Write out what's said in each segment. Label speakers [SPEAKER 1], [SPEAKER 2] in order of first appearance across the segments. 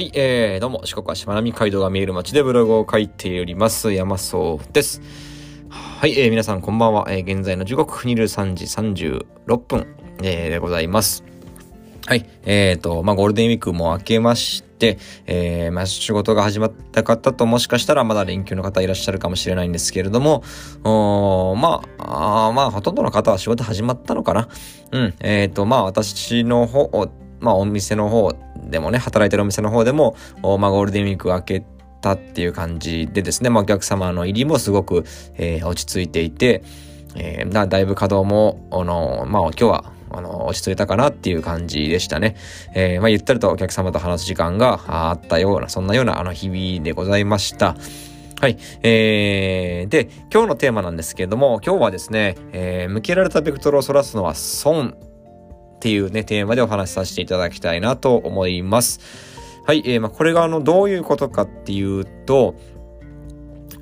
[SPEAKER 1] はい、えー、どうも、四国はしまなみ海道が見える街でブログを書いております、山荘です。はい、えー、皆さんこんばんは。えー、現在の時刻23時36分、えー、でございます。はい、えーと、まあ、ゴールデンウィークも明けまして、えー、まあ、仕事が始まった方ともしかしたらまだ連休の方いらっしゃるかもしれないんですけれども、おまあ、あまあ、ほとんどの方は仕事始まったのかな。うん、えーと、まあ、私の方、まあ、お店の方でもね、働いてるお店の方でも、まあ、ゴールデンウィーク明けたっていう感じでですね、まあ、お客様の入りもすごく、えー、落ち着いていて、えー、だいぶ稼働も、あの、まあ、今日は、あの、落ち着いたかなっていう感じでしたね。えー、まあ、ゆったりとお客様と話す時間があったような、そんなような、あの、日々でございました。はい。えー、で、今日のテーマなんですけれども、今日はですね、えー、向けられたベクトルをそらすのは損っていうね、テーマでお話しさせていただきたいなと思います。はい、えー、まあ、これがあの、どういうことかっていうと、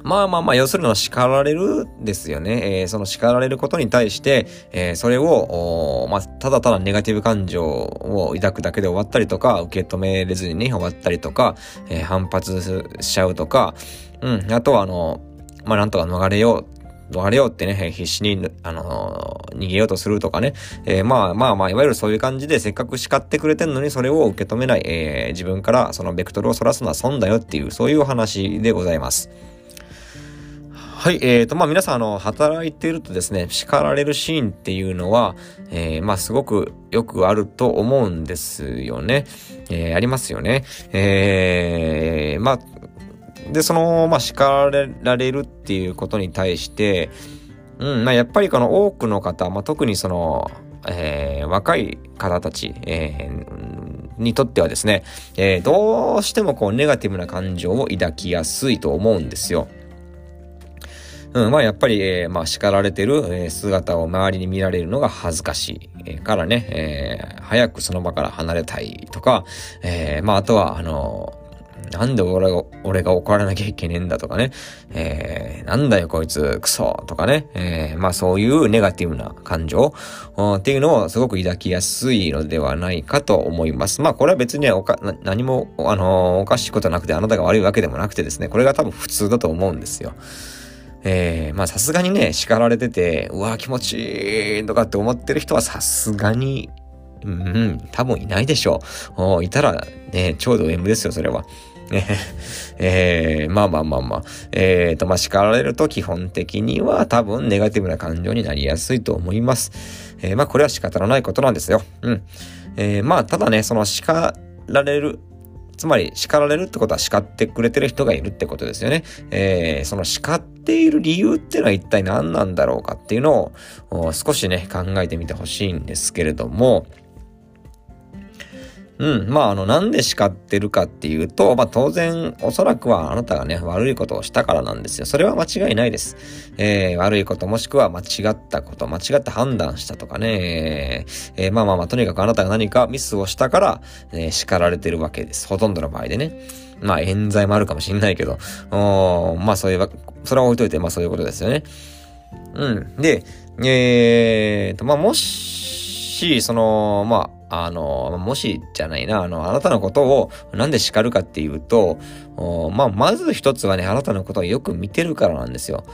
[SPEAKER 1] まあまあまあ、要するのは叱られるですよね。えー、その叱られることに対して、えー、それを、まあ、ただただネガティブ感情を抱くだけで終わったりとか、受け止めれずにね、終わったりとか、えー、反発しちゃうとか、うん、あとはあの、まあなんとか逃れよう逃れようってね、必死に、あのー、逃げようとするとかね。えー、まあまあまあ、いわゆるそういう感じでせっかく叱ってくれてんのにそれを受け止めない、えー、自分からそのベクトルを反らすのは損だよっていう、そういうお話でございます。はい、えーと、まあ皆さん、あの、働いてるとですね、叱られるシーンっていうのは、えー、まあすごくよくあると思うんですよね。えー、ありますよね。えー、まあ、で、その、まあ、叱られるっていうことに対して、うん、まあ、やっぱりこの多くの方、まあ、特にその、えー、若い方たち、えー、にとってはですね、えー、どうしてもこうネガティブな感情を抱きやすいと思うんですよ。うん、まあやっぱり、えー、まあ叱られてる、え、姿を周りに見られるのが恥ずかしい、え、からね、えー、早くその場から離れたいとか、えー、まああとは、あのなんで俺が、俺が怒らなきゃいけねえんだとかね。えー、なんだよこいつ、クソとかね。えー、まあそういうネガティブな感情っていうのをすごく抱きやすいのではないかと思います。まあこれは別におか何も、あのー、おかしいことなくてあなたが悪いわけでもなくてですね、これが多分普通だと思うんですよ。えー、まあさすがにね、叱られてて、うわ気持ちいいとかって思ってる人はさすがにうん、多分いないでしょう。いたらね、ちょうど M ですよ、それは。えー、まあまあまあまあ。えーと、まあ叱られると基本的には多分ネガティブな感情になりやすいと思います。えー、まあこれは仕方のないことなんですよ。うん。えー、まあただね、その叱られる、つまり叱られるってことは叱ってくれてる人がいるってことですよね。えー、その叱っている理由っていうのは一体何なんだろうかっていうのを少しね、考えてみてほしいんですけれども、うん。まあ、あの、なんで叱ってるかっていうと、まあ、当然、おそらくはあなたがね、悪いことをしたからなんですよ。それは間違いないです。えー、悪いこともしくは間違ったこと、間違った判断したとかね、えー、まあまあまあ、とにかくあなたが何かミスをしたから、えー、叱られてるわけです。ほとんどの場合でね。まあ、冤罪もあるかもしんないけど、おまあ、そういう、それは置いといて、まあ、そういうことですよね。うん。で、えーと、まあ、もし、その、まあ、あの、もしじゃないな、あの、あなたのことをなんで叱るかっていうと、まあ、まず一つはね、あなたのことをよく見てるからなんですよ。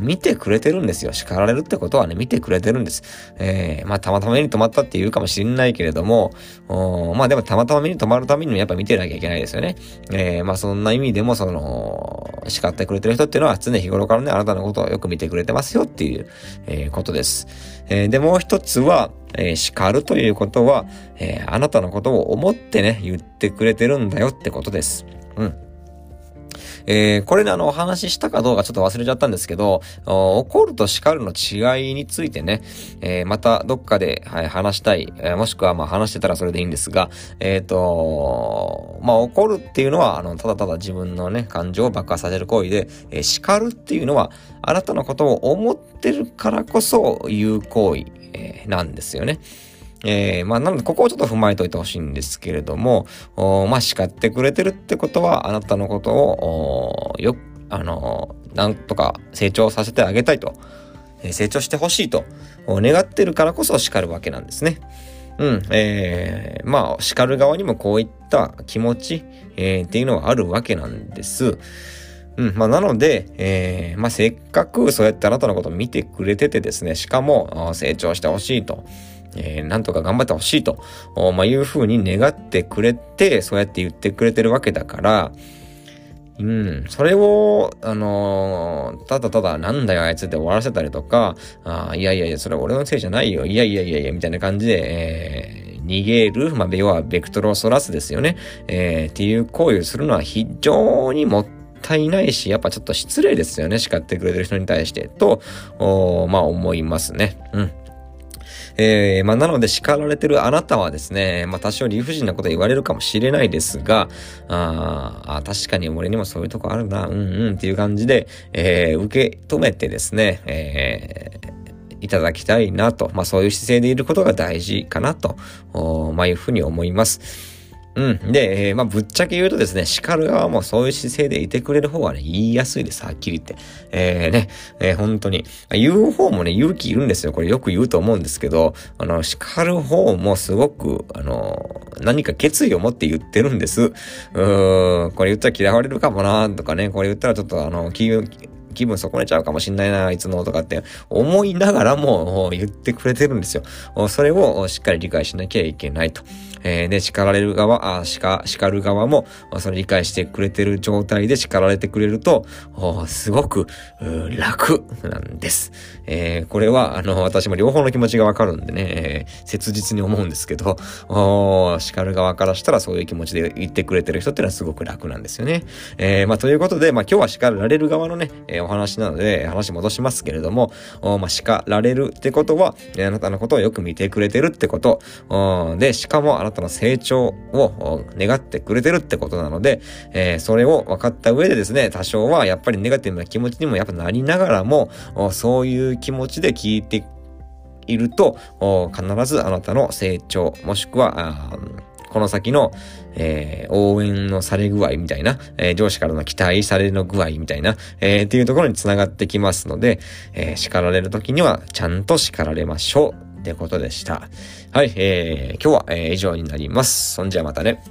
[SPEAKER 1] 見てくれてるんですよ。叱られるってことはね、見てくれてるんです。えー、まあ、たまたま目に留まったって言うかもしれないけれども、まあ、でもたまたま目に留まるためにもやっぱ見てなきゃいけないですよね。えー、まあ、そんな意味でも、その、叱ってくれてる人っていうのは常日頃からね、あなたのことをよく見てくれてますよっていう、えー、ことです。えー、で、もう一つは、えー、叱るということは、えー、あなたのことを思ってね、言ってくれてるんだよってことです。うん。えー、これね、あの、お話ししたかどうかちょっと忘れちゃったんですけど、怒ると叱るの違いについてね、えー、またどっかで、はい、話したい、えー、もしくはまあ話してたらそれでいいんですが、えっ、ー、と、まあ怒るっていうのは、あの、ただただ自分のね、感情を爆発させる行為で、えー、叱るっていうのは、あなたのことを思ってるからこそ言う行為、えー、なんですよね。えー、まあ、なので、ここをちょっと踏まえておいてほしいんですけれども、まあ、叱ってくれてるってことは、あなたのことを、よ、あの、なんとか成長させてあげたいと、成長してほしいと、願ってるからこそ叱るわけなんですね。うん、えー、まあ、叱る側にもこういった気持ち、えー、っていうのはあるわけなんです。うん、まあ、なので、えー、まあ、せっかくそうやってあなたのことを見てくれててですね、しかも、成長してほしいと。えー、なんとか頑張ってほしいと、まあ、いうふうに願ってくれて、そうやって言ってくれてるわけだから、うん、それを、あのー、ただただなんだよあいつって終わらせたりとか、あいやいやいや、それは俺のせいじゃないよ、いやいやいやいや、みたいな感じで、えー、逃げる、まあ、要はベクトルをそらすですよね。えー、っていう行為をするのは非常にもったいないし、やっぱちょっと失礼ですよね、叱ってくれてる人に対して、と、まあ思いますね。うん。えー、まあ、なので叱られてるあなたはですね、まあ、多少理不尽なこと言われるかもしれないですが、ああ、確かに俺にもそういうとこあるな、うんうんっていう感じで、えー、受け止めてですね、えー、いただきたいなと、まあ、そういう姿勢でいることが大事かなと、まあ、いうふうに思います。うん。で、えー、まあ、ぶっちゃけ言うとですね、叱る側もそういう姿勢でいてくれる方がね、言いやすいです、はっきり言って。えー、ね、えー、本当に。言う方もね、勇気いるんですよ。これよく言うと思うんですけど、あの、叱る方もすごく、あの、何か決意を持って言ってるんです。うーん、これ言ったら嫌われるかもなとかね、これ言ったらちょっとあの、気気分損ねちゃうかもしんないな、いつのとかって思いながらも言ってくれてるんですよ。それをしっかり理解しなきゃいけないと。えー、で、叱られる側、あ、叱、叱る側も、それ理解してくれてる状態で叱られてくれると、すごく、楽なんです。えー、これは、あの、私も両方の気持ちがわかるんでね、えー、切実に思うんですけど、叱る側からしたらそういう気持ちで言ってくれてる人ってのはすごく楽なんですよね。えー、まあ、ということで、まあ、今日は叱られる側のね、えお話なので、話戻しますけれども、まあ、叱られるってことは、あなたのことをよく見てくれてるってこと、で、しかもあなたの成長を願ってくれてるってことなので、え、それを分かった上でですね、多少はやっぱりネガティブな気持ちにもやっぱなりながらも、そういう気持ちで聞いていると、必ずあなたの成長、もしくは、この先の、えー、応援のされ具合みたいな、えー、上司からの期待されの具合みたいな、えー、っていうところに繋がってきますので、えー、叱られる時にはちゃんと叱られましょうってことでした。はい、えー、今日は、えー、以上になります。そんじゃまたね。